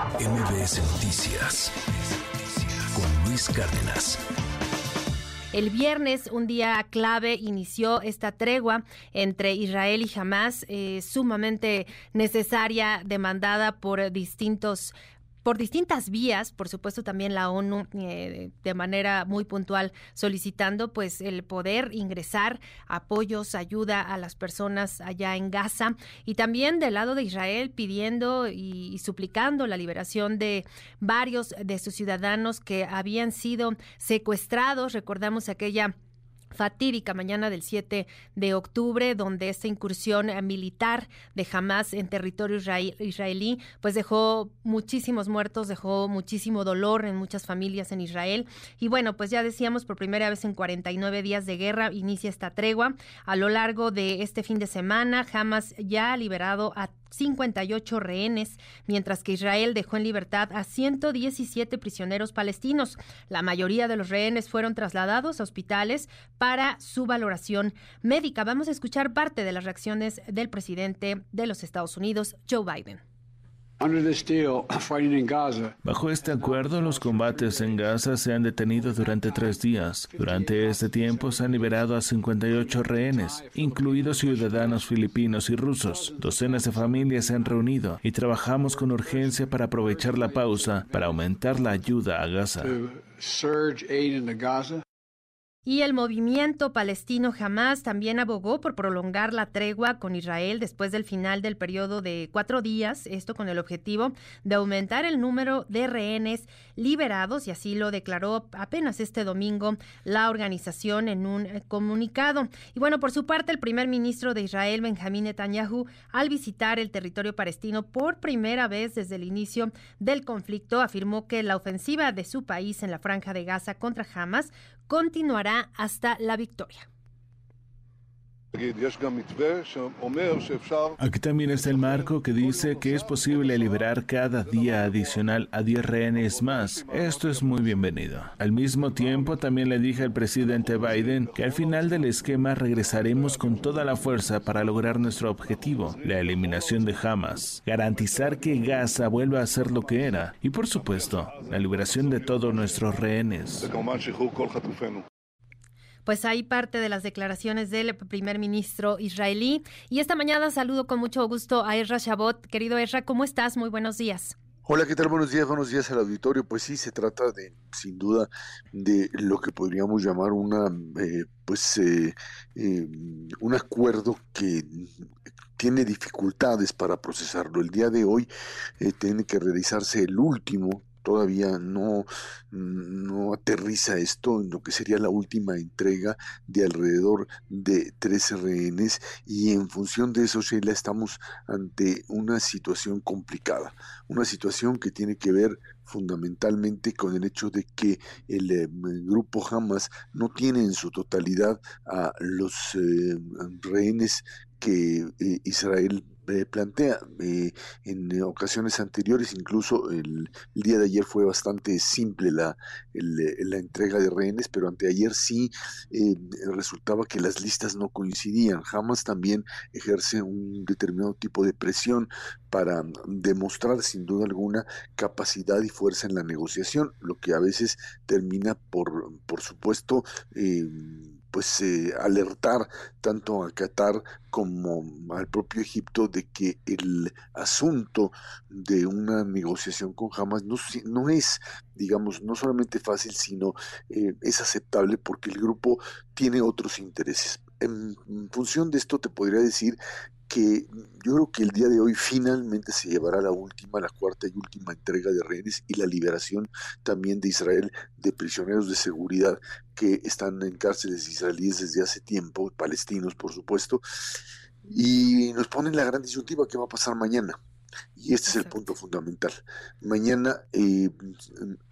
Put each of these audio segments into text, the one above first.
MBS Noticias con Luis Cárdenas. El viernes, un día clave, inició esta tregua entre Israel y Hamas, eh, sumamente necesaria, demandada por distintos por distintas vías, por supuesto también la ONU eh, de manera muy puntual solicitando pues el poder ingresar apoyos, ayuda a las personas allá en Gaza y también del lado de Israel pidiendo y suplicando la liberación de varios de sus ciudadanos que habían sido secuestrados. Recordamos aquella fatídica mañana del 7 de octubre, donde esta incursión militar de Hamas en territorio israelí, pues dejó muchísimos muertos, dejó muchísimo dolor en muchas familias en Israel. Y bueno, pues ya decíamos, por primera vez en 49 días de guerra inicia esta tregua. A lo largo de este fin de semana, Hamas ya ha liberado a 58 rehenes, mientras que Israel dejó en libertad a 117 prisioneros palestinos. La mayoría de los rehenes fueron trasladados a hospitales para su valoración médica. Vamos a escuchar parte de las reacciones del presidente de los Estados Unidos, Joe Biden. Bajo este acuerdo, los combates en Gaza se han detenido durante tres días. Durante este tiempo se han liberado a 58 rehenes, incluidos ciudadanos filipinos y rusos. Docenas de familias se han reunido y trabajamos con urgencia para aprovechar la pausa para aumentar la ayuda a Gaza. Y el movimiento palestino Hamas también abogó por prolongar la tregua con Israel después del final del periodo de cuatro días, esto con el objetivo de aumentar el número de rehenes liberados, y así lo declaró apenas este domingo la organización en un eh, comunicado. Y bueno, por su parte, el primer ministro de Israel, Benjamín Netanyahu, al visitar el territorio palestino por primera vez desde el inicio del conflicto, afirmó que la ofensiva de su país en la franja de Gaza contra Hamas continuará hasta la victoria. Aquí también está el marco que dice que es posible liberar cada día adicional a 10 rehenes más. Esto es muy bienvenido. Al mismo tiempo, también le dije al presidente Biden que al final del esquema regresaremos con toda la fuerza para lograr nuestro objetivo, la eliminación de Hamas, garantizar que Gaza vuelva a ser lo que era y, por supuesto, la liberación de todos nuestros rehenes. Pues hay parte de las declaraciones del primer ministro israelí. Y esta mañana saludo con mucho gusto a Ezra Shabot. Querido Ezra, ¿cómo estás? Muy buenos días. Hola, ¿qué tal? Buenos días, buenos días al auditorio. Pues sí, se trata de, sin duda, de lo que podríamos llamar una, eh, pues, eh, eh, un acuerdo que tiene dificultades para procesarlo. El día de hoy tiene que realizarse el último todavía no, no aterriza esto en lo que sería la última entrega de alrededor de 13 rehenes y en función de eso, Sheila, estamos ante una situación complicada, una situación que tiene que ver fundamentalmente con el hecho de que el, eh, grupo Hamas no tiene en su totalidad a los eh, rehenes que eh, Israel eh, plantea. Eh, en ocasiones anteriores, incluso el, día de ayer fue bastante simple la, la entrega de rehenes, pero anteayer sí resultaba que las listas no coincidían. Jamás también ejerce un determinado tipo de presión para demostrar sin duda alguna capacidad y fuerza en la negociación, lo que a veces termina por, por supuesto, pues eh, alertar tanto a Qatar como al propio Egipto de que el asunto de una negociación con Hamas no, no es, digamos, no solamente fácil, sino eh, es aceptable porque el grupo tiene otros intereses. En función de esto te podría decir que yo creo que el día de hoy finalmente se llevará la última, la cuarta y última entrega de rehenes y la liberación también de Israel de prisioneros de seguridad que están en cárceles israelíes desde hace tiempo, palestinos por supuesto, y nos ponen la gran disyuntiva que va a pasar mañana. Y este es el punto fundamental. Mañana eh,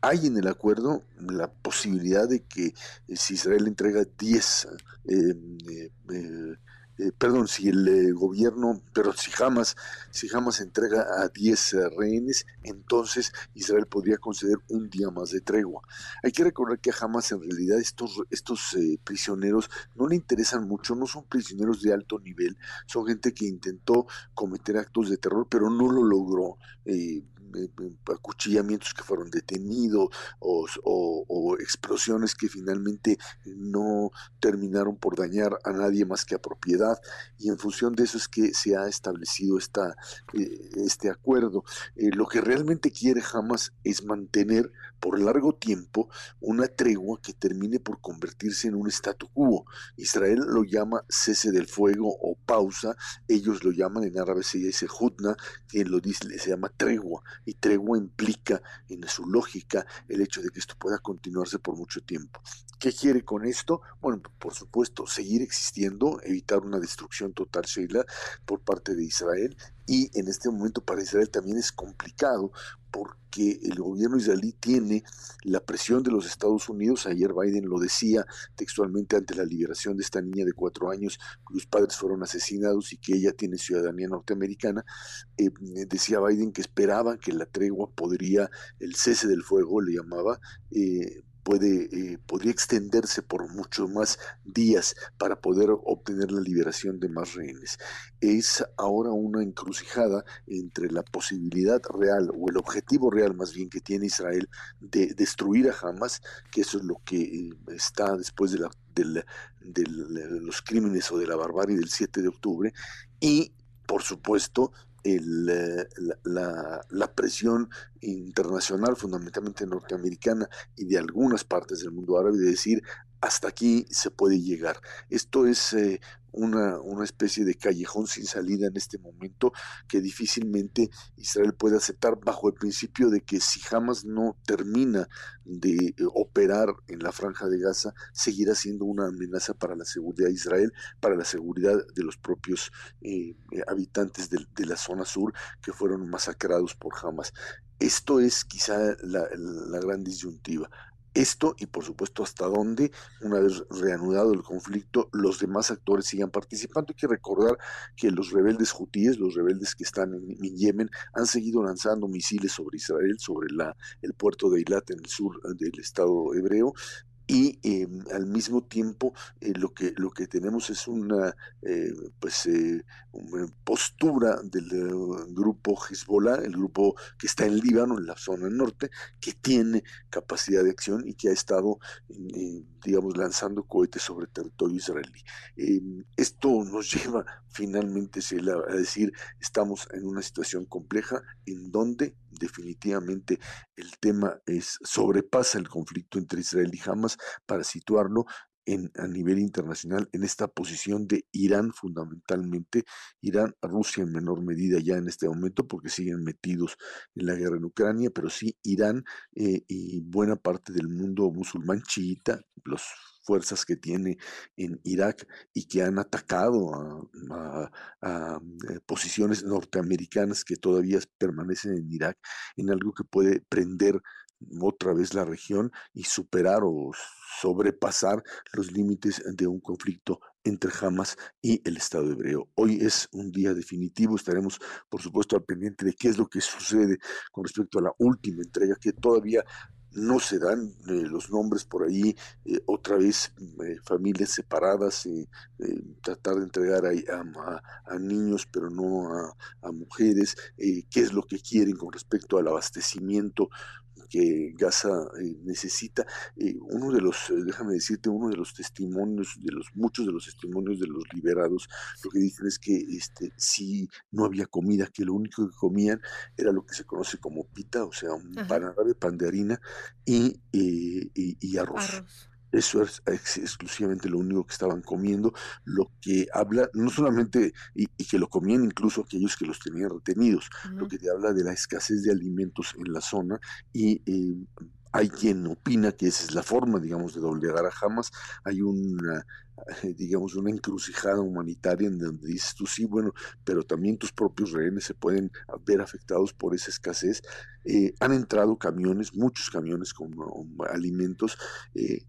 hay en el acuerdo la posibilidad de que eh, si Israel entrega 10 eh, eh, perdón, si el eh, gobierno, pero si jamás, si jamás entrega a 10 eh, rehenes, entonces Israel podría conceder un día más de tregua. Hay que recordar que a Hamas en realidad estos, estos prisioneros no le interesan mucho, no son prisioneros de alto nivel, son gente que intentó cometer actos de terror, pero no lo logró acuchillamientos que fueron detenidos o, explosiones que finalmente no terminaron por dañar a nadie más que a propiedad y en función de eso es que se ha establecido esta, este acuerdo. lo que realmente quiere Hamas es mantener por largo tiempo una tregua que termine por convertirse en un statu quo. Israel lo llama cese del fuego o pausa, ellos lo llaman en árabe se dice hudna, quien lo dice se llama tregua, y tregua implica en su lógica el hecho de que esto pueda continuarse por mucho tiempo. ¿Qué quiere con esto? Bueno, por supuesto, seguir existiendo, evitar una destrucción total, Sheila, por parte de Israel. Y en este momento para Israel también es complicado porque el gobierno israelí tiene la presión de los Estados Unidos. Ayer Biden lo decía textualmente ante la liberación de esta niña de cuatro años cuyos padres fueron asesinados y que ella tiene ciudadanía norteamericana. Eh, decía Biden que esperaba que la tregua podría, el cese del fuego le llamaba, eh, puede, eh, podría extenderse por muchos más días para poder obtener la liberación de más rehenes. Es ahora una encrucijada entre la posibilidad real o el objetivo real más bien que tiene Israel de destruir a Hamas, que eso es lo que eh, está después de, la, de los crímenes o de la barbarie del 7 de octubre, y por supuesto el, eh, la, la, presión internacional, fundamentalmente norteamericana y de algunas partes del mundo árabe, de decir hasta aquí se puede llegar. Esto es eh, una, una, especie de callejón sin salida en este momento que difícilmente Israel puede aceptar bajo el principio de que si jamás no termina de eh, operar en la franja de Gaza, seguirá siendo una amenaza para la seguridad de Israel, para la seguridad de los propios eh, habitantes de, de, la zona sur que fueron masacrados por Hamas. Esto es quizá la, gran disyuntiva. Esto y por supuesto hasta dónde, una vez reanudado el conflicto, los demás actores sigan participando. Hay que recordar que los rebeldes hutíes, los rebeldes que están en, Yemen, han seguido lanzando misiles sobre Israel, sobre la, el puerto de Eilat en el sur del Estado hebreo, y em, al mismo tiempo eh, lo que lo que tenemos es una eh, pues eh, postura del grupo Hezbollah el grupo que está en Líbano en la zona norte que tiene capacidad de acción y que ha estado digamos lanzando cohetes sobre territorio israelí. Em, esto nos lleva finalmente a decir estamos en una situación compleja en donde definitivamente el tema es sobrepasa el conflicto entre Israel y Hamas para situarlo a nivel internacional en esta posición de Irán fundamentalmente, Irán, Rusia en menor medida ya en este momento porque siguen metidos en la guerra en Ucrania, pero sí Irán eh, y buena parte del mundo musulmán chiita, los fuerzas que tiene en Irak y que han atacado a, eh, posiciones norteamericanas que todavía permanecen en Irak, en algo que puede prender otra vez la región y superar o sobrepasar los límites de un conflicto entre Hamas y el Estado hebreo. Hoy es un día definitivo, estaremos por supuesto al pendiente de qué es lo que sucede con respecto a la última entrega que todavía no se dan eh, los nombres por ahí, eh, otra vez eh, familias separadas, tratar de entregar a, a, niños pero no a, a mujeres, qué es lo que quieren con respecto al abastecimiento que Gaza necesita. uno de los, déjame decirte, uno de los testimonios, de los muchos de los testimonios de los liberados, lo que dicen es que este, si no había comida, que lo único que comían era lo que se conoce como pita, o sea, un pan árabe, pan de harina, y, eh, y, arroz. Eso es exclusivamente lo único que estaban comiendo, lo que habla, no solamente, y, que lo comían incluso aquellos que los tenían retenidos, lo que te habla de la escasez de alimentos en la zona y eh, hay quien opina que esa es la forma, digamos, de doblegar a Hamas. Hay una, digamos, una encrucijada humanitaria en donde dices tú sí, bueno, pero también tus propios rehenes se pueden ver afectados por esa escasez. Eh, han entrado camiones, muchos camiones con alimentos. Eh, eh,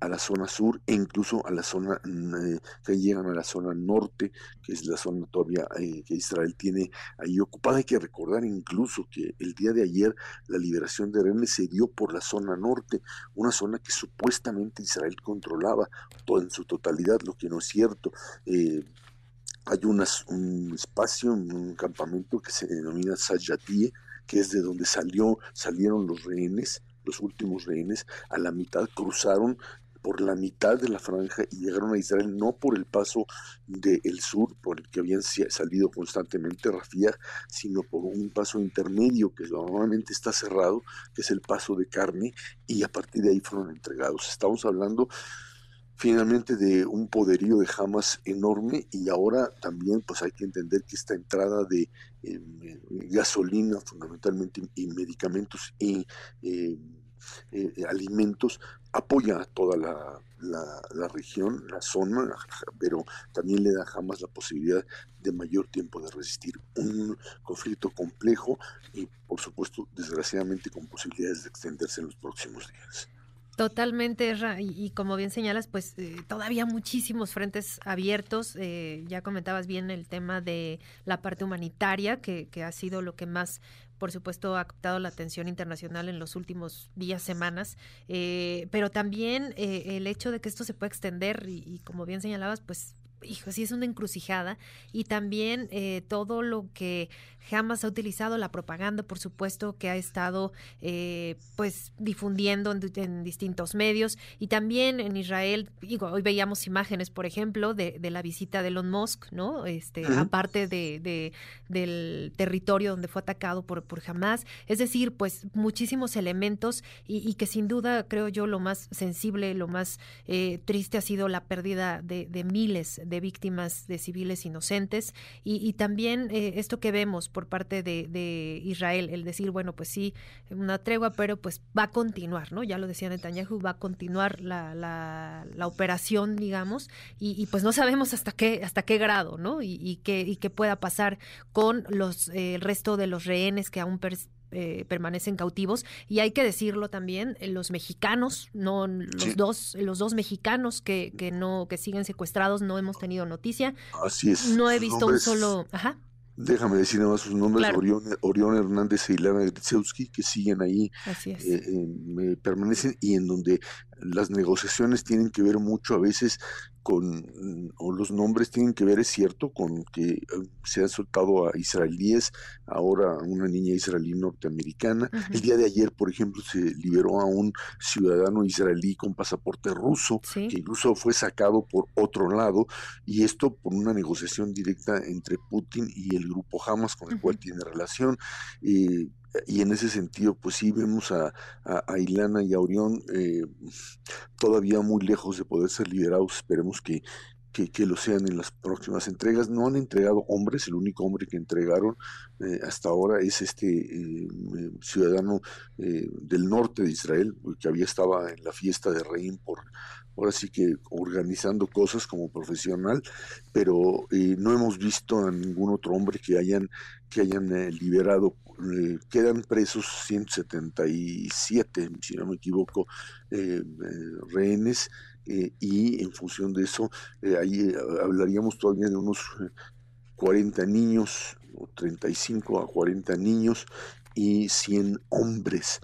a la zona sur e incluso a la zona eh, que llegan a la zona norte, que es la zona todavía eh, que Israel tiene ahí ocupada. Hay que recordar incluso que el día de ayer la liberación de rehenes se dio por la zona norte, una zona que supuestamente Israel controlaba todo en su totalidad, lo que no es cierto. hay un espacio, un campamento que se denomina Sajatie, que es de donde salió, salieron los rehenes, los últimos rehenes, a la mitad cruzaron por la mitad de la franja y llegaron a Israel no por el paso del sur, por el que habían salido constantemente Rafia, sino por un paso intermedio que normalmente está cerrado, que es el paso de carne, y a partir de ahí fueron entregados. Estamos hablando finalmente de un poderío de Hamas enorme y ahora también pues hay que entender que esta entrada de em, gasolina fundamentalmente y medicamentos y em, eh, alimentos apoya a toda la, la, región, la zona, pero también le da jamás la posibilidad de mayor tiempo de resistir un conflicto complejo y, por supuesto, desgraciadamente con posibilidades de extenderse en los próximos días. Totalmente, y, y, como bien señalas, pues eh, todavía muchísimos frentes abiertos. Eh, ya comentabas bien el tema de la parte humanitaria, que, que ha sido lo que más por supuesto, ha captado la atención internacional en los últimos días, semanas, eh, pero también el hecho de que esto se pueda extender y, y, como bien señalabas, pues hijo, sí es una encrucijada. Y también eh, todo lo que jamás ha utilizado, la propaganda, por supuesto, que ha estado eh, pues difundiendo en, distintos medios. Y también en Israel, digo, hoy veíamos imágenes, por ejemplo, de, la visita de Elon Musk, ¿no? Este, aparte de, del territorio donde fue atacado por, por Hamas, es decir, pues muchísimos elementos y, que sin duda creo yo lo más sensible, lo más eh, triste ha sido la pérdida de, de miles de víctimas de civiles inocentes y, también eh, esto que vemos por parte de, Israel, el decir, bueno, pues sí, una tregua, pero pues va a continuar, ¿no? Ya lo decía Netanyahu, va a continuar la, la, operación, digamos, y, pues no sabemos hasta qué, hasta qué grado, ¿no? Y, qué, y qué pueda pasar con los, eh, el resto de los rehenes que aún eh, permanecen cautivos. Y hay que decirlo también eh, los mexicanos no los dos los dos mexicanos que, que no que siguen secuestrados no hemos tenido noticia. Así es no he visto un solo ajá. Déjame decir nada más sus nombres, Orión, Hernández e Ilana Gritsewski, que siguen ahí, eh, permanecen y en donde las negociaciones tienen que ver mucho a veces con, o los nombres tienen que ver, es cierto, con que eh, se han soltado a israelíes, ahora a una niña israelí norteamericana. El día de ayer, por ejemplo, se liberó a un ciudadano israelí con pasaporte ruso, que incluso fue sacado por otro lado, y esto por una negociación directa entre Putin y el grupo Hamas, con el cual tiene relación. Eh, y en ese sentido, pues sí vemos a, a, Ilana y a Orión eh, todavía muy lejos de poder ser liberados. Esperemos que, que, lo sean en las próximas entregas. No han entregado hombres, el único hombre que entregaron eh, hasta ahora es este eh, ciudadano del norte de Israel, que había estado en la fiesta de Reim por ahora sí que organizando cosas como profesional, pero no hemos visto a ningún otro hombre que hayan que hayan liberado eh, quedan presos 177, si no me equivoco, eh, eh, rehenes, y en función de eso, ahí hablaríamos todavía de unos 40 niños, o 35 a 40 niños, y 100 hombres.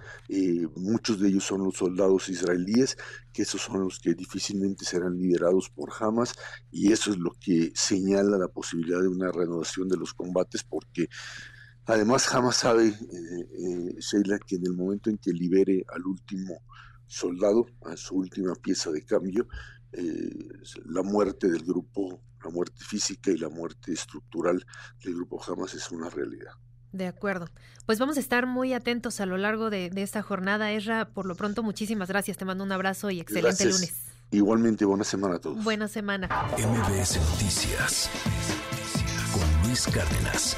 muchos de ellos son los soldados israelíes, que esos son los que difícilmente serán liberados por Hamas, y eso es lo que señala la posibilidad de una renovación de los combates, porque Además, jamás sabe, eh, eh, Sheila, que en el momento en que libere al último soldado, a su última pieza de cambio, eh, la muerte del grupo, la muerte física y la muerte estructural del grupo Hamas es una realidad. De acuerdo. Pues vamos a estar muy atentos a lo largo de, esta jornada. Esra, por lo pronto, muchísimas gracias. Te mando un abrazo y excelente lunes. Igualmente, buena semana a todos. Buena semana. MBS Noticias con Luis Cárdenas.